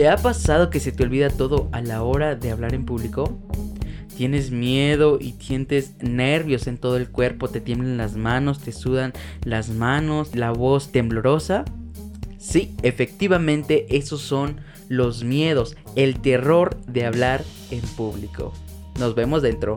¿Te ha pasado que se te olvida todo a la hora de hablar en público? Tienes miedo y sientes nervios en todo el cuerpo, te tiemblan las manos, te sudan las manos, la voz temblorosa. Sí, efectivamente esos son los miedos, el terror de hablar en público. Nos vemos dentro.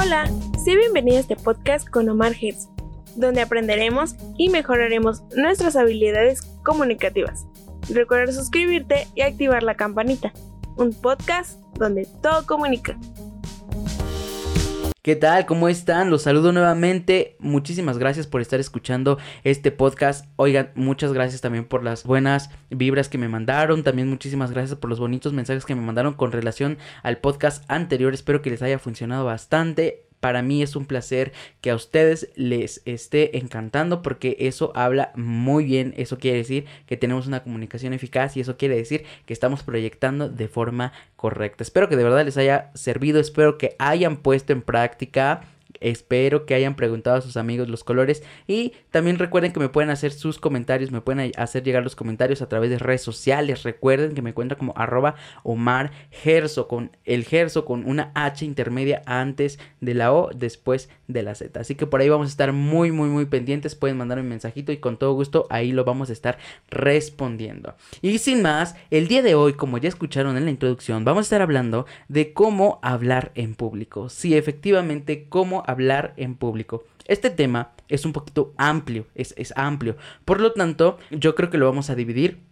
Hola, sé bienvenido a este podcast con Omar Hertz, donde aprenderemos y mejoraremos nuestras habilidades comunicativas. Recuerda suscribirte y activar la campanita. Un podcast donde todo comunica. ¿Qué tal? ¿Cómo están? Los saludo nuevamente. Muchísimas gracias por estar escuchando este podcast. Oigan, muchas gracias también por las buenas vibras que me mandaron. También muchísimas gracias por los bonitos mensajes que me mandaron con relación al podcast anterior. Espero que les haya funcionado bastante para mí es un placer que a ustedes les esté encantando porque eso habla muy bien, eso quiere decir que tenemos una comunicación eficaz y eso quiere decir que estamos proyectando de forma correcta. Espero que de verdad les haya servido, espero que hayan puesto en práctica Espero que hayan preguntado a sus amigos los colores. Y también recuerden que me pueden hacer sus comentarios. Me pueden hacer llegar los comentarios a través de redes sociales. Recuerden que me encuentran como arroba Omar Gerso. Con el Gerso con una H intermedia antes de la O, después de la Z. Así que por ahí vamos a estar muy, muy, muy pendientes. Pueden mandar un mensajito y con todo gusto ahí lo vamos a estar respondiendo. Y sin más, el día de hoy, como ya escucharon en la introducción, vamos a estar hablando de cómo hablar en público. Sí, efectivamente, cómo hablar en público. Este tema es un poquito amplio, es, es amplio. Por lo tanto, yo creo que lo vamos a dividir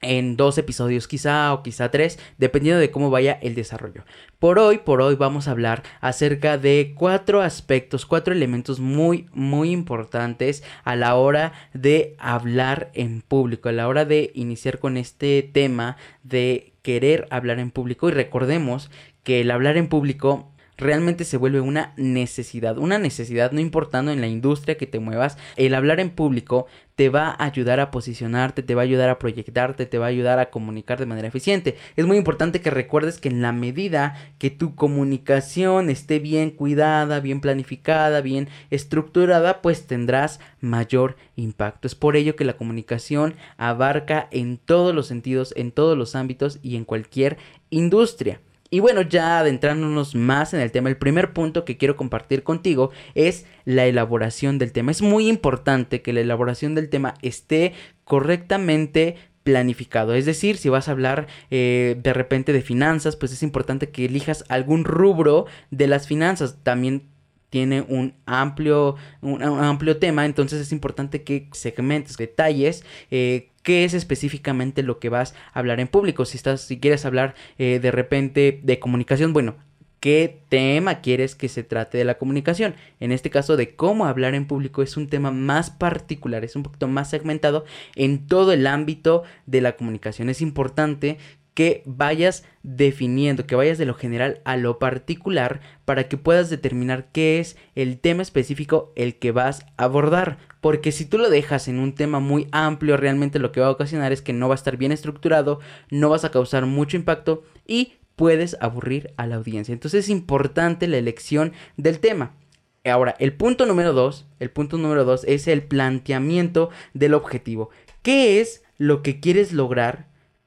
en dos episodios quizá o quizá tres, dependiendo de cómo vaya el desarrollo. Por hoy, por hoy vamos a hablar acerca de cuatro aspectos, cuatro elementos muy, muy importantes a la hora de hablar en público, a la hora de iniciar con este tema de querer hablar en público y recordemos que el hablar en público realmente se vuelve una necesidad, una necesidad no importando en la industria que te muevas, el hablar en público te va a ayudar a posicionarte, te va a ayudar a proyectarte, te va a ayudar a comunicar de manera eficiente. Es muy importante que recuerdes que en la medida que tu comunicación esté bien cuidada, bien planificada, bien estructurada, pues tendrás mayor impacto. Es por ello que la comunicación abarca en todos los sentidos, en todos los ámbitos y en cualquier industria. Y bueno, ya adentrándonos más en el tema, el primer punto que quiero compartir contigo es la elaboración del tema. Es muy importante que la elaboración del tema esté correctamente planificado. Es decir, si vas a hablar eh, de repente de finanzas, pues es importante que elijas algún rubro de las finanzas. También tiene un amplio, un, amplio tema, entonces es importante que segmentes, detalles, eh, qué es específicamente lo que vas a hablar en público. Si estás, si quieres hablar eh, de repente de comunicación, bueno, qué tema quieres que se trate de la comunicación. En este caso de cómo hablar en público es un tema más particular, es un poquito más segmentado en todo el ámbito de la comunicación. Es importante que vayas definiendo, que vayas de lo general a lo particular para que puedas determinar qué es el tema específico el que vas a abordar. Porque si tú lo dejas en un tema muy amplio, realmente lo que va a ocasionar es que no va a estar bien estructurado, no vas a causar mucho impacto y puedes aburrir a la audiencia. Entonces es importante la elección del tema. Ahora, el punto número dos, el punto número dos es el planteamiento del objetivo. ¿Qué es lo que quieres lograr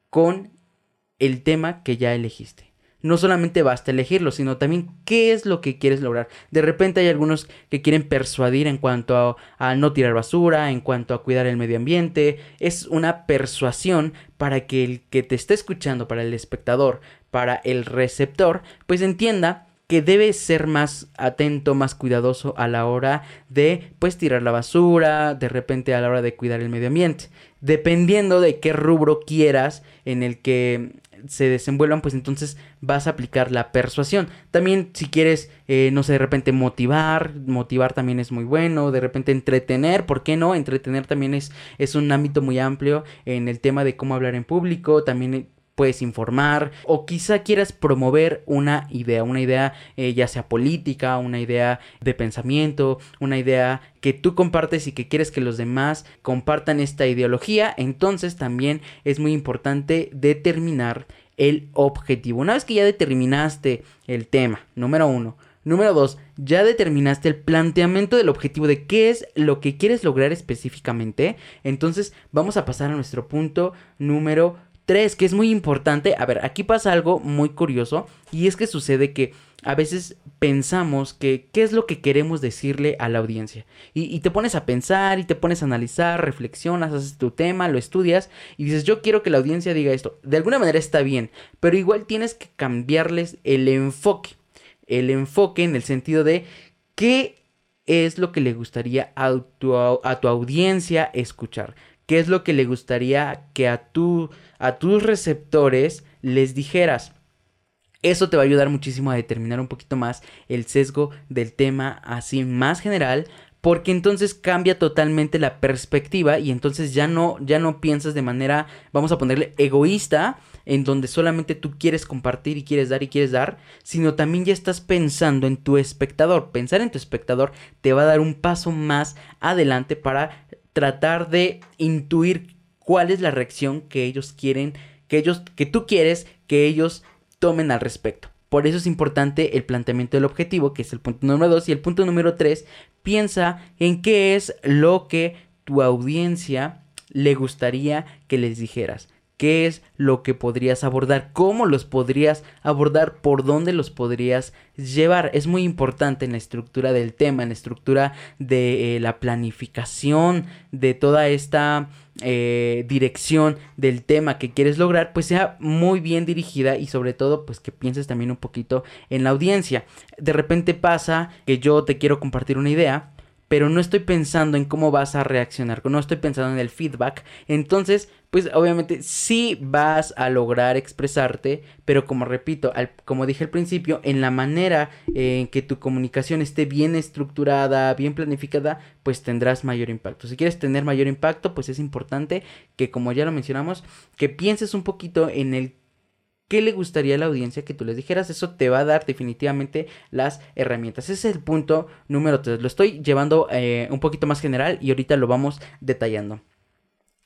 con el tema que ya elegiste. No solamente basta elegirlo, sino también qué es lo que quieres lograr. De repente hay algunos que quieren persuadir en cuanto a, no tirar basura, en cuanto a cuidar el medio ambiente. Es una persuasión para que el que te esté escuchando, para el espectador, para el receptor, pues entienda que debe ser más atento, más cuidadoso a la hora de pues tirar la basura, de repente a la hora de cuidar el medio ambiente. Dependiendo de qué rubro quieras en el que se desenvuelvan, pues entonces vas a aplicar la persuasión. También si quieres, eh, no sé, de repente motivar, motivar también es muy bueno, de repente entretener, ¿por qué no? Entretener también es, es un ámbito muy amplio en el tema de cómo hablar en público, también puedes informar o quizá quieras promover una idea, una idea eh, ya sea política, una idea de pensamiento, una idea que tú compartes y que quieres que los demás compartan esta ideología, entonces también es muy importante determinar el objetivo. Una vez que ya determinaste el tema, número uno, Número dos, ya determinaste el planteamiento del objetivo de qué es lo que quieres lograr específicamente. Entonces vamos a pasar a nuestro punto número tres, que es muy importante. A ver, aquí pasa algo muy curioso y es que sucede que a veces pensamos que qué es lo que queremos decirle a la audiencia. Y, te pones a pensar y te pones a analizar, reflexionas, haces tu tema, lo estudias y dices, yo quiero que la audiencia diga esto. De alguna manera está bien, pero igual tienes que cambiarles el enfoque. El enfoque en el sentido de qué es lo que le gustaría a tu, a tu audiencia escuchar. ¿Qué es lo que le gustaría que a, tu, a tus receptores les dijeras? Eso te va a ayudar muchísimo a determinar un poquito más el sesgo del tema así más general porque entonces cambia totalmente la perspectiva y entonces ya no ya no piensas de manera vamos a ponerle egoísta en donde solamente tú quieres compartir y quieres dar y quieres dar, sino también ya estás pensando en tu espectador. Pensar en tu espectador te va a dar un paso más adelante para tratar de intuir cuál es la reacción que ellos quieren, que ellos que tú quieres que ellos tomen al respecto. Por eso es importante el planteamiento del objetivo, que es el punto número 2. Y el punto número 3, piensa en qué es lo que tu audiencia le gustaría que les dijeras. ¿Qué es lo que podrías abordar? ¿Cómo los podrías abordar? ¿Por dónde los podrías llevar? Es muy importante en la estructura del tema, en la estructura de eh, la planificación, de toda esta eh, dirección del tema que quieres lograr, pues sea muy bien dirigida y sobre todo pues que pienses también un poquito en la audiencia. De repente pasa que yo te quiero compartir una idea pero no estoy pensando en cómo vas a reaccionar, no estoy pensando en el feedback. Entonces, pues obviamente sí vas a lograr expresarte, pero como repito, como dije al principio, en la manera en que tu comunicación esté bien estructurada, bien planificada, pues tendrás mayor impacto. Si quieres tener mayor impacto, pues es importante que, como ya lo mencionamos, que pienses un poquito en el qué le gustaría a la audiencia que tú les dijeras. Eso te va a dar definitivamente las herramientas. Ese es el punto número 3. Lo estoy llevando eh, un poquito más general y ahorita lo vamos detallando.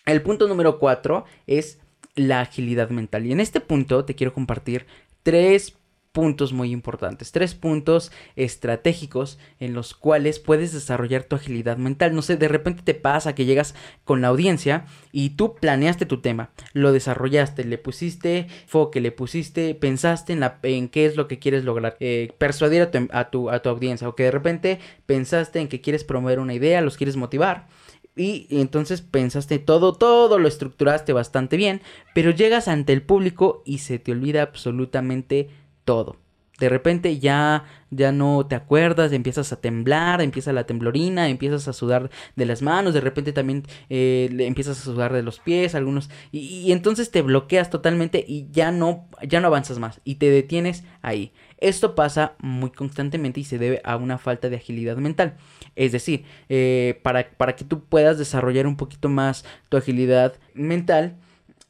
El punto número 4 es la agilidad mental. Y en este punto te quiero compartir tres puntos muy importantes, tres puntos estratégicos en los cuales puedes desarrollar tu agilidad mental. No sé, de repente te pasa que llegas con la audiencia y tú planeaste tu tema, lo desarrollaste, le pusiste foque, le pusiste, pensaste en, la, en qué es lo que quieres lograr, eh, persuadir a tu, a, tu, a tu audiencia o que de repente pensaste en que quieres promover una idea, los quieres motivar. Y, entonces pensaste todo, todo lo estructuraste bastante bien, pero llegas ante el público y se te olvida absolutamente todo. De repente ya, ya no te acuerdas, empiezas a temblar, empieza la temblorina, empiezas a sudar de las manos, de repente también eh, empiezas a sudar de los pies, algunos, y, entonces te bloqueas totalmente y ya no, ya no avanzas más y te detienes ahí. Esto pasa muy constantemente y se debe a una falta de agilidad mental. Es decir, eh, para, para que tú puedas desarrollar un poquito más tu agilidad mental,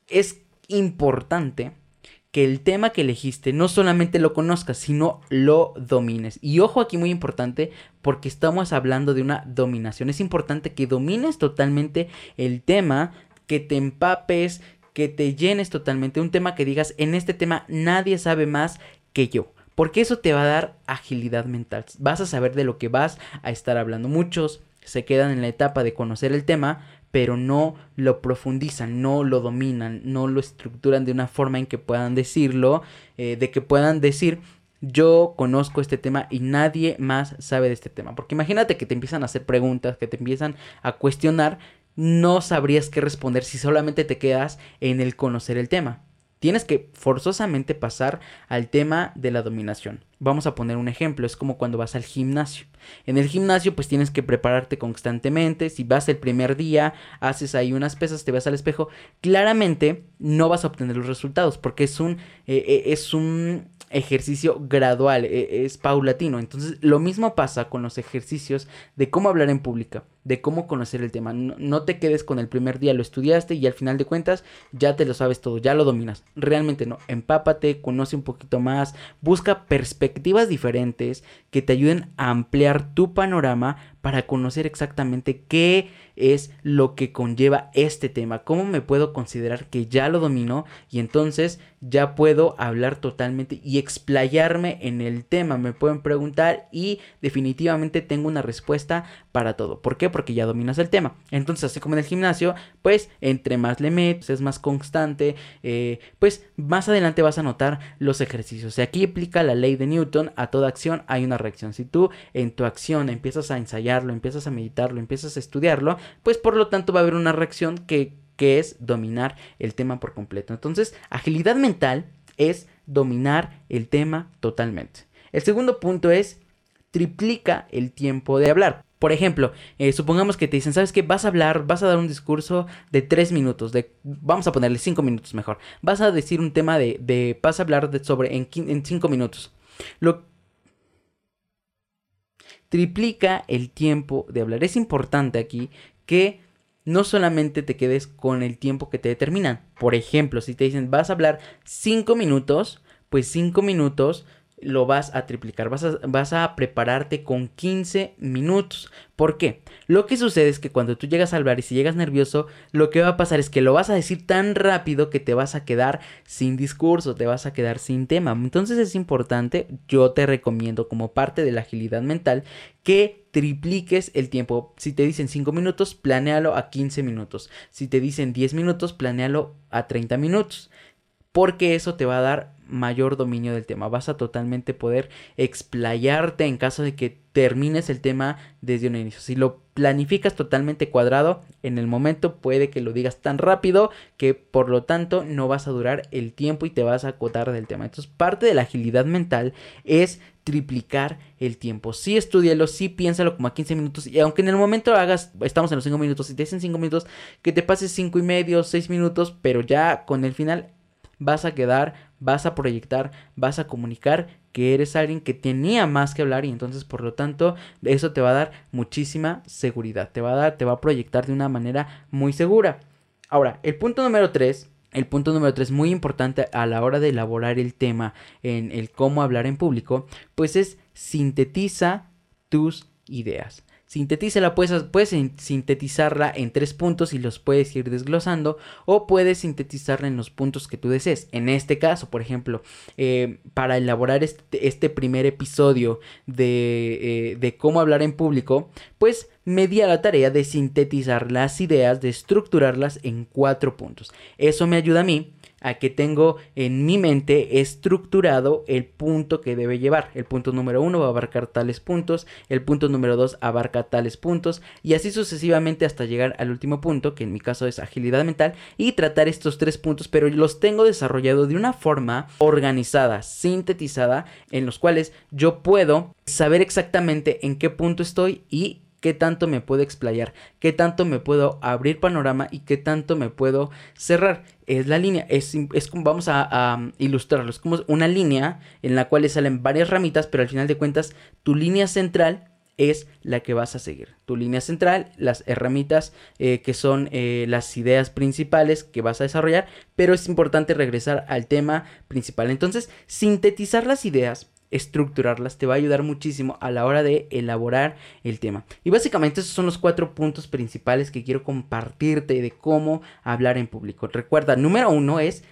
es importante que el tema que elegiste no solamente lo conozcas, sino lo domines. Y ojo aquí muy importante porque estamos hablando de una dominación. Es importante que domines totalmente el tema, que te empapes, que te llenes totalmente. Un tema que digas, en este tema nadie sabe más que yo. Porque eso te va a dar agilidad mental. Vas a saber de lo que vas a estar hablando. Muchos se quedan en la etapa de conocer el tema, pero no lo profundizan, no lo dominan, no lo estructuran de una forma en que puedan decirlo, eh, de que puedan decir yo conozco este tema y nadie más sabe de este tema. Porque imagínate que te empiezan a hacer preguntas, que te empiezan a cuestionar, no sabrías qué responder si solamente te quedas en el conocer el tema. Tienes que forzosamente pasar al tema de la dominación. Vamos a poner un ejemplo, es como cuando vas al gimnasio. En el gimnasio pues tienes que prepararte constantemente, si vas el primer día, haces ahí unas pesas, te vas al espejo, claramente no vas a obtener los resultados porque es un, eh, eh, es un ejercicio gradual, e, es paulatino. Entonces, lo mismo pasa con los ejercicios de cómo hablar en pública, de cómo conocer el tema. No, te quedes con el primer día, lo estudiaste y al final de cuentas ya te lo sabes todo, ya lo dominas. Realmente no. Empápate, conoce un poquito más, busca perspectivas diferentes que te ayuden a ampliar tu panorama para conocer exactamente qué es lo que conlleva este tema, cómo me puedo considerar que ya lo domino y entonces ya puedo hablar totalmente y explayarme en el tema, me pueden preguntar y definitivamente tengo una respuesta para todo. ¿Por qué? porque ya dominas el tema. Entonces, así como en el gimnasio, pues entre más le metes, es más constante, eh, pues más adelante vas a notar los ejercicios. Y aquí aplica la ley de Newton, a toda acción hay una reacción. Si tú en tu acción empiezas a ensayarlo, empiezas a meditarlo, empiezas a estudiarlo, pues por lo tanto va a haber una reacción que, que es dominar el tema por completo. Entonces, agilidad mental es dominar el tema totalmente. El segundo punto es triplica el tiempo de hablar. Por ejemplo, eh, supongamos que te dicen, ¿sabes qué? Vas a hablar, vas a dar un discurso de tres minutos, de, vamos a ponerle cinco minutos mejor. Vas a decir un tema de, de vas a hablar sobre en, en cinco minutos. Lo triplica el tiempo de hablar. Es importante aquí que no solamente te quedes con el tiempo que te determinan. Por ejemplo, si te dicen, vas a hablar cinco minutos, pues cinco minutos lo vas a triplicar, vas a, vas a, prepararte con 15 minutos. ¿Por qué? Lo que sucede es que cuando tú llegas a hablar y si llegas nervioso, lo que va a pasar es que lo vas a decir tan rápido que te vas a quedar sin discurso, te vas a quedar sin tema. Entonces es importante, yo te recomiendo como parte de la agilidad mental que tripliques el tiempo. Si te dicen 5 minutos, planéalo a 15 minutos. Si te dicen 10 minutos, planéalo a 30 minutos. Porque eso te va a dar mayor dominio del tema. Vas a totalmente poder explayarte en caso de que termines el tema desde un inicio. Si lo planificas totalmente cuadrado, en el momento puede que lo digas tan rápido que por lo tanto no vas a durar el tiempo y te vas a acotar del tema. Entonces parte de la agilidad mental es triplicar el tiempo. Sí estudialo, sí piénsalo como a 15 minutos y aunque en el momento hagas, estamos en los 5 minutos, si te dicen 5 minutos, que te pases 5 y medio, 6 minutos, pero ya con el final vas a quedar, vas a proyectar, vas a comunicar que eres alguien que tenía más que hablar y entonces por lo tanto eso te va a dar muchísima seguridad, te va a dar, te va a proyectar de una manera muy segura. Ahora, el punto número 3 el punto número 3, muy importante a la hora de elaborar el tema en el cómo hablar en público, pues es sintetiza tus ideas. Sintetízala, puedes, puedes sintetizarla en tres puntos y los puedes ir desglosando o puedes sintetizarla en los puntos que tú desees. En este caso, por ejemplo, eh, para elaborar este, este primer episodio de, eh, de cómo hablar en público, pues me di a la tarea de sintetizar las ideas, de estructurarlas en cuatro puntos. Eso me ayuda a mí a que tengo en mi mente estructurado el punto que debe llevar. El punto número uno va a abarcar tales puntos, el punto número dos abarca tales puntos y así sucesivamente hasta llegar al último punto, que en mi caso es agilidad mental, y tratar estos tres puntos, pero los tengo desarrollado de una forma organizada, sintetizada, en los cuales yo puedo saber exactamente en qué punto estoy y qué tanto me puedo explayar, qué tanto me puedo abrir panorama y qué tanto me puedo cerrar. Es la línea, es, es como vamos a, a, ilustrarlo, es como una línea en la cual salen varias ramitas, pero al final de cuentas tu línea central es la que vas a seguir. Tu línea central, las herramientas eh, que son eh, las ideas principales que vas a desarrollar, pero es importante regresar al tema principal. Entonces, sintetizar las ideas estructurarlas te va a ayudar muchísimo a la hora de elaborar el tema. Y básicamente esos son los cuatro puntos principales que quiero compartirte de cómo hablar en público. Recuerda, número uno es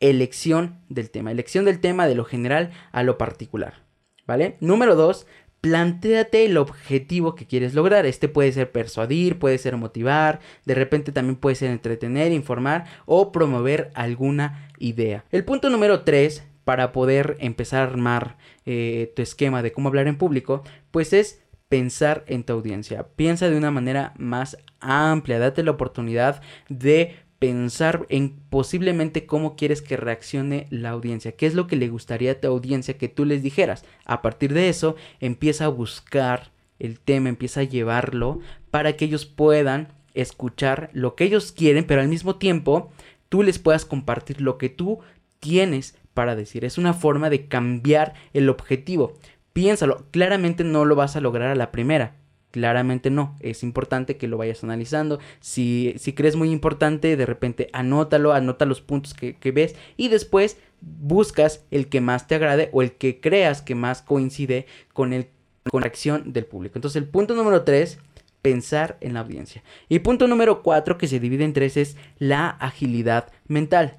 elección del tema, elección del tema de lo general a lo particular. ¿Vale? Número dos, planteate el objetivo que quieres lograr. Este puede ser persuadir, puede ser motivar, de repente también puede ser entretener, informar o promover alguna idea. El punto número 3 para poder empezar a armar eh, tu esquema de cómo hablar en público, pues es pensar en tu audiencia. Piensa de una manera más amplia, date la oportunidad de pensar en posiblemente cómo quieres que reaccione la audiencia, qué es lo que le gustaría a tu audiencia que tú les dijeras. A partir de eso, empieza a buscar el tema, empieza a llevarlo para que ellos puedan escuchar lo que ellos quieren, pero al mismo tiempo tú les puedas compartir lo que tú tienes para decir. Es una forma de cambiar el objetivo. Piénsalo, claramente no lo vas a lograr a la primera. Claramente no, es importante que lo vayas analizando. Si, si crees muy importante, de repente anótalo, anota los puntos que, ves y después buscas el que más te agrade o el que creas que más coincide con, el, con la acción del público. Entonces el punto número 3 pensar en la audiencia. Y punto número 4 que se divide en tres es la agilidad mental.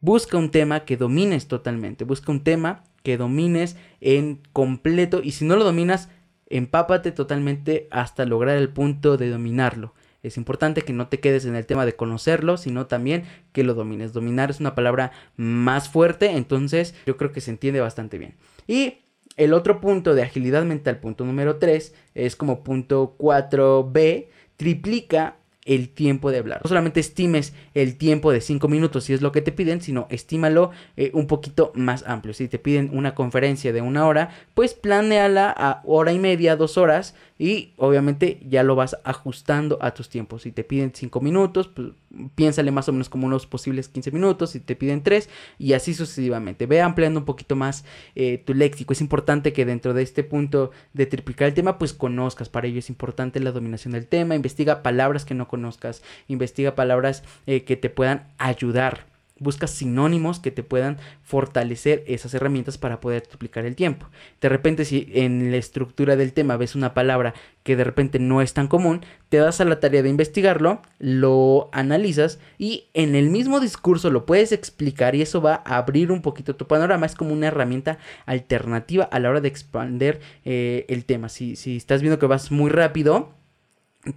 Busca un tema que domines totalmente. Busca un tema que domines en completo. Y si no lo dominas, empápate totalmente hasta lograr el punto de dominarlo. Es importante que no te quedes en el tema de conocerlo, sino también que lo domines. Dominar es una palabra más fuerte, entonces yo creo que se entiende bastante bien. Y el otro punto de agilidad mental, punto número 3, es como punto 4b, triplica el tiempo de hablar. No solamente estimes el tiempo de 5 minutos si es lo que te piden, sino estímalo eh, un poquito más amplio. Si te piden una conferencia de una hora, pues planeala a hora y media, dos horas y obviamente ya lo vas ajustando a tus tiempos. Si te piden 5 minutos, pues piénsale más o menos como unos posibles 15 minutos. Si te piden 3 y así sucesivamente. Ve ampliando un poquito más eh, tu léxico. Es importante que dentro de este punto de triplicar el tema, pues conozcas. Para ello es importante la dominación del tema. Investiga palabras que no conozcas, investiga palabras eh, que te puedan ayudar. Busca sinónimos que te puedan fortalecer esas herramientas para poder duplicar el tiempo. De repente, si en la estructura del tema ves una palabra que de repente no es tan común, te das a la tarea de investigarlo, lo analizas y en el mismo discurso lo puedes explicar y eso va a abrir un poquito tu panorama. Es como una herramienta alternativa a la hora de expander eh, el tema. Si, si estás viendo que vas muy rápido,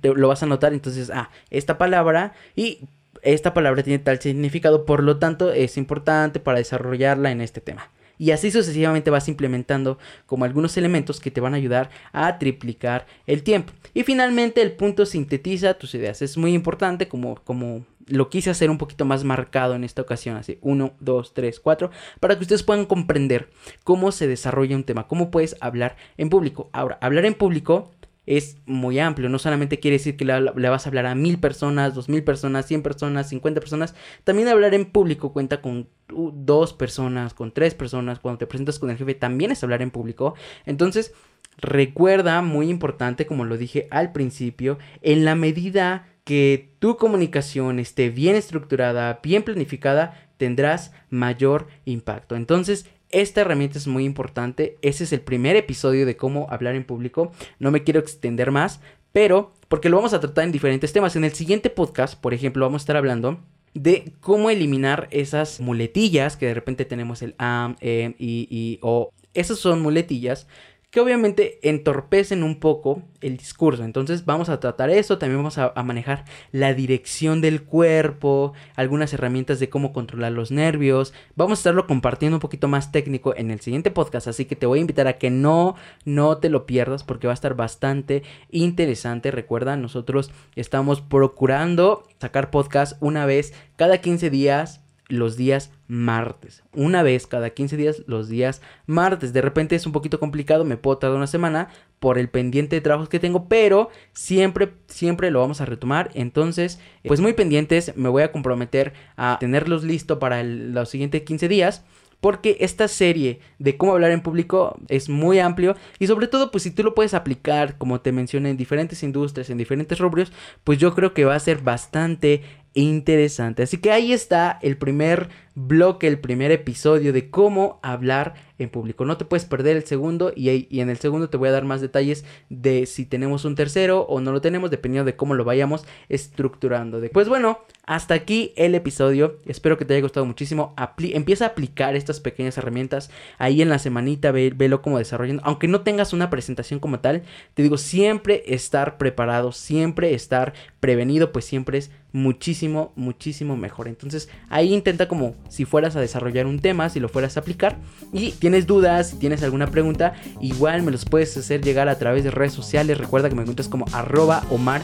lo vas a notar, entonces, ah, esta palabra y esta palabra tiene tal significado, por lo tanto es importante para desarrollarla en este tema. Y así sucesivamente vas implementando como algunos elementos que te van a ayudar a triplicar el tiempo. Y finalmente el punto sintetiza tus ideas. Es muy importante como, como lo quise hacer un poquito más marcado en esta ocasión, así 1, 2, 3, 4, para que ustedes puedan comprender cómo se desarrolla un tema, cómo puedes hablar en público. Ahora, hablar en público es muy amplio. No solamente quiere decir que le, vas a hablar a mil personas, dos mil personas, cien personas, cincuenta personas. También hablar en público cuenta con dos personas, con tres personas. Cuando te presentas con el jefe también es hablar en público. Entonces, recuerda, muy importante, como lo dije al principio, en la medida que tu comunicación esté bien estructurada, bien planificada, tendrás mayor impacto. Entonces, esta herramienta es muy importante. Ese es el primer episodio de cómo hablar en público. No me quiero extender más, pero porque lo vamos a tratar en diferentes temas. En el siguiente podcast, por ejemplo, vamos a estar hablando de cómo eliminar esas muletillas que de repente tenemos el am, em, y, y, o. Esas son muletillas que obviamente entorpecen un poco el discurso. Entonces vamos a tratar eso, también vamos a, manejar la dirección del cuerpo, algunas herramientas de cómo controlar los nervios. Vamos a estarlo compartiendo un poquito más técnico en el siguiente podcast, así que te voy a invitar a que no, no te lo pierdas porque va a estar bastante interesante. Recuerda, nosotros estamos procurando sacar podcast una vez cada 15 días los días martes. Una vez cada 15 días los días martes. De repente es un poquito complicado, me puedo tardar una semana por el pendiente de trabajos que tengo, pero siempre, siempre lo vamos a retomar. Entonces, pues muy pendientes, me voy a comprometer a tenerlos listo para los siguientes 15 días porque esta serie de cómo hablar en público es muy amplio y sobre todo pues si tú lo puedes aplicar como te mencioné en diferentes industrias, en diferentes rubros, pues yo creo que va a ser bastante interesante. Así que ahí está el primer bloque, el primer episodio de cómo hablar en público. No te puedes perder el segundo y, y, en el segundo te voy a dar más detalles de si tenemos un tercero o no lo tenemos, dependiendo de cómo lo vayamos estructurando. Pues bueno, hasta aquí el episodio. Espero que te haya gustado muchísimo. empieza a aplicar estas pequeñas herramientas ahí en la semanita, ve velo como desarrollan. Aunque no tengas una presentación como tal, te digo, siempre estar preparado, siempre estar prevenido, pues siempre es muchísimo, muchísimo mejor. Entonces ahí intenta como si fueras a desarrollar un tema, si lo fueras a aplicar. Y tienes dudas, si tienes alguna pregunta, igual me los puedes hacer llegar a través de redes sociales. Recuerda que me encuentras como arroba Omar.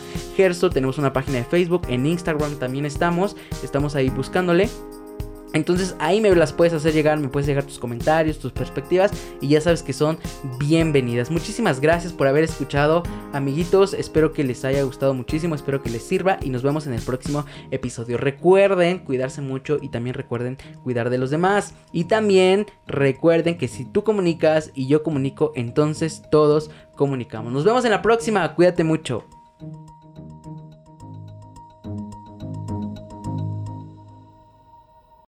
Tenemos una página de Facebook, en Instagram también estamos. Estamos ahí buscándole. Entonces ahí me las puedes hacer llegar, me puedes dejar tus comentarios, tus perspectivas y ya sabes que son bienvenidas. Muchísimas gracias por haber escuchado, amiguitos. Espero que les haya gustado muchísimo, espero que les sirva y nos vemos en el próximo episodio. Recuerden cuidarse mucho y también recuerden cuidar de los demás. Y también recuerden que si tú comunicas y yo comunico, entonces todos comunicamos. Nos vemos en la próxima, cuídate mucho.